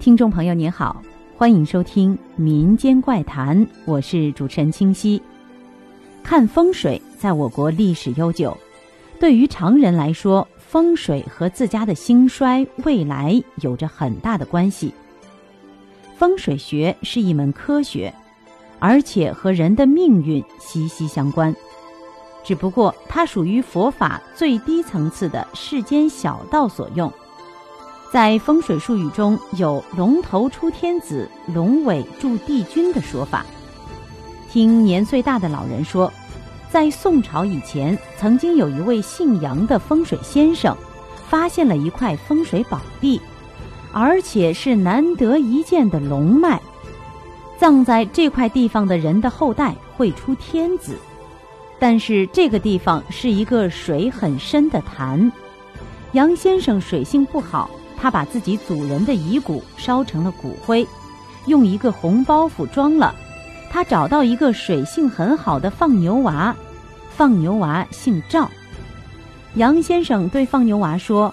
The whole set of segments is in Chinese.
听众朋友您好，欢迎收听《民间怪谈》，我是主持人清溪。看风水在我国历史悠久，对于常人来说，风水和自家的兴衰未来有着很大的关系。风水学是一门科学，而且和人的命运息息相关。只不过它属于佛法最低层次的世间小道所用。在风水术语中有“龙头出天子，龙尾助帝君”的说法。听年岁大的老人说，在宋朝以前，曾经有一位姓杨的风水先生，发现了一块风水宝地，而且是难得一见的龙脉。葬在这块地方的人的后代会出天子，但是这个地方是一个水很深的潭，杨先生水性不好。他把自己祖人的遗骨烧成了骨灰，用一个红包袱装了。他找到一个水性很好的放牛娃，放牛娃姓赵。杨先生对放牛娃说：“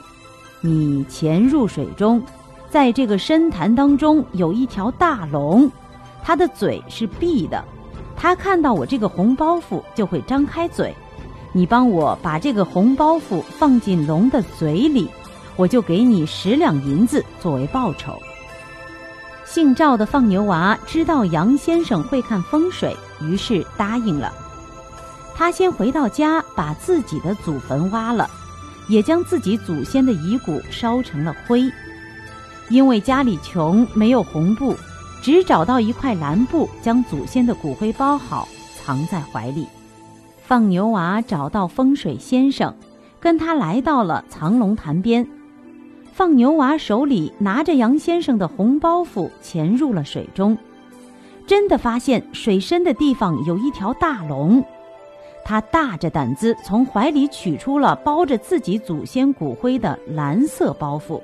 你潜入水中，在这个深潭当中有一条大龙，它的嘴是闭的，它看到我这个红包袱就会张开嘴。你帮我把这个红包袱放进龙的嘴里。”我就给你十两银子作为报酬。姓赵的放牛娃知道杨先生会看风水，于是答应了。他先回到家，把自己的祖坟挖了，也将自己祖先的遗骨烧成了灰。因为家里穷，没有红布，只找到一块蓝布，将祖先的骨灰包好，藏在怀里。放牛娃找到风水先生，跟他来到了藏龙潭边。放牛娃手里拿着杨先生的红包袱，潜入了水中，真的发现水深的地方有一条大龙。他大着胆子从怀里取出了包着自己祖先骨灰的蓝色包袱，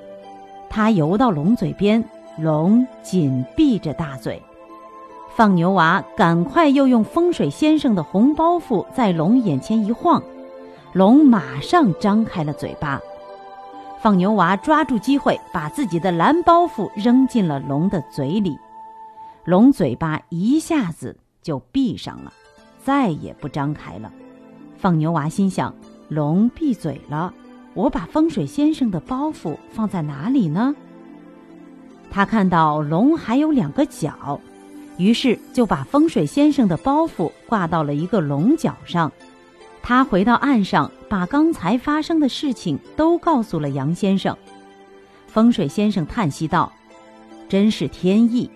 他游到龙嘴边，龙紧闭着大嘴。放牛娃赶快又用风水先生的红包袱在龙眼前一晃，龙马上张开了嘴巴。放牛娃抓住机会，把自己的蓝包袱扔进了龙的嘴里，龙嘴巴一下子就闭上了，再也不张开了。放牛娃心想：龙闭嘴了，我把风水先生的包袱放在哪里呢？他看到龙还有两个角，于是就把风水先生的包袱挂到了一个龙角上。他回到岸上，把刚才发生的事情都告诉了杨先生。风水先生叹息道：“真是天意，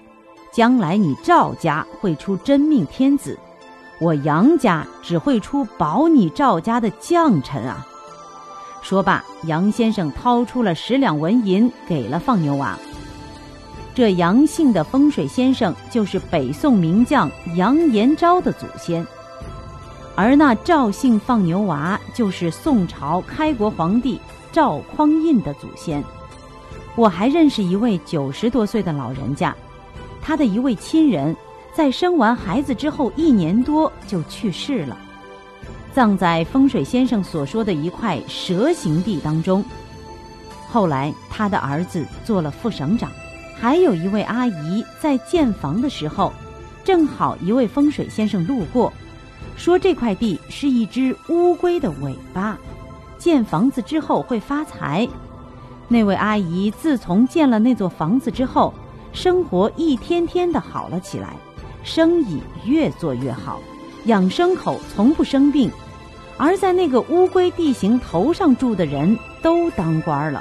将来你赵家会出真命天子，我杨家只会出保你赵家的将臣啊！”说罢，杨先生掏出了十两纹银给了放牛娃。这杨姓的风水先生就是北宋名将杨延昭的祖先。而那赵姓放牛娃就是宋朝开国皇帝赵匡胤的祖先。我还认识一位九十多岁的老人家，他的一位亲人在生完孩子之后一年多就去世了，葬在风水先生所说的一块蛇形地当中。后来他的儿子做了副省长，还有一位阿姨在建房的时候，正好一位风水先生路过。说这块地是一只乌龟的尾巴，建房子之后会发财。那位阿姨自从建了那座房子之后，生活一天天的好了起来，生意越做越好，养牲口从不生病。而在那个乌龟地形头上住的人都当官了。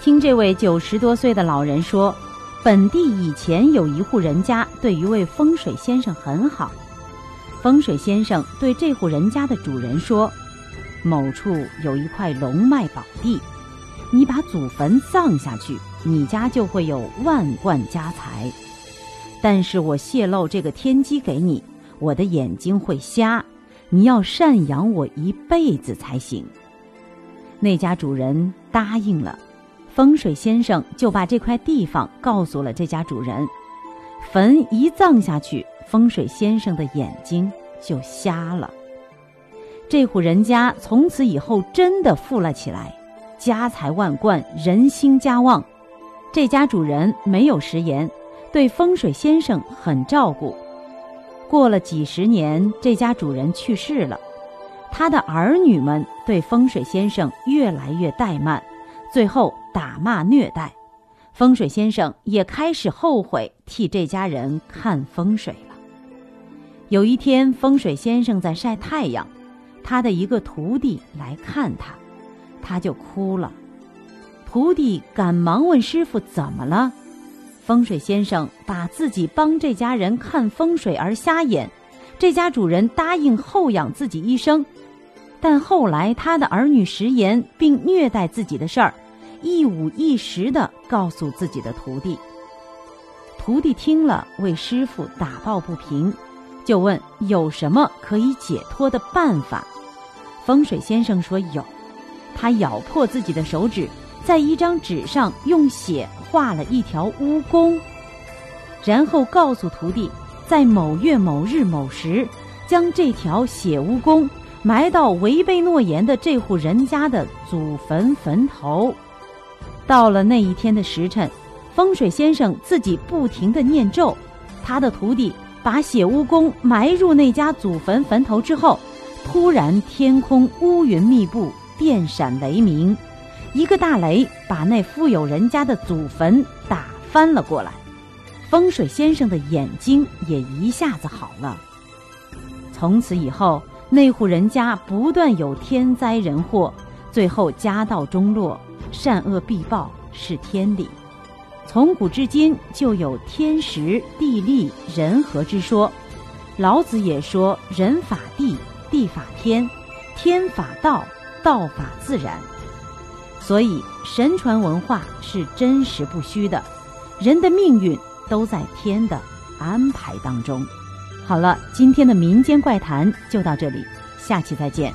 听这位九十多岁的老人说，本地以前有一户人家对一位风水先生很好。风水先生对这户人家的主人说：“某处有一块龙脉宝地，你把祖坟葬下去，你家就会有万贯家财。但是我泄露这个天机给你，我的眼睛会瞎，你要赡养我一辈子才行。”那家主人答应了，风水先生就把这块地方告诉了这家主人，坟一葬下去。风水先生的眼睛就瞎了。这户人家从此以后真的富了起来，家财万贯，人心家旺。这家主人没有食言，对风水先生很照顾。过了几十年，这家主人去世了，他的儿女们对风水先生越来越怠慢，最后打骂虐待。风水先生也开始后悔替这家人看风水。有一天，风水先生在晒太阳，他的一个徒弟来看他，他就哭了。徒弟赶忙问师傅怎么了。风水先生把自己帮这家人看风水而瞎眼，这家主人答应后养自己一生，但后来他的儿女食言并虐待自己的事儿。一五一十地告诉自己的徒弟。徒弟听了，为师傅打抱不平，就问有什么可以解脱的办法。风水先生说有，他咬破自己的手指，在一张纸上用血画了一条蜈蚣，然后告诉徒弟，在某月某日某时，将这条血蜈蚣埋到违背诺言的这户人家的祖坟坟头。到了那一天的时辰，风水先生自己不停地念咒，他的徒弟把血蜈蚣埋入那家祖坟坟头之后，突然天空乌云密布，电闪雷鸣，一个大雷把那富有人家的祖坟打翻了过来，风水先生的眼睛也一下子好了。从此以后，那户人家不断有天灾人祸，最后家道中落。善恶必报是天理，从古至今就有天时地利人和之说。老子也说：“人法地，地法天，天法道，道法自然。”所以神传文化是真实不虚的，人的命运都在天的安排当中。好了，今天的民间怪谈就到这里，下期再见。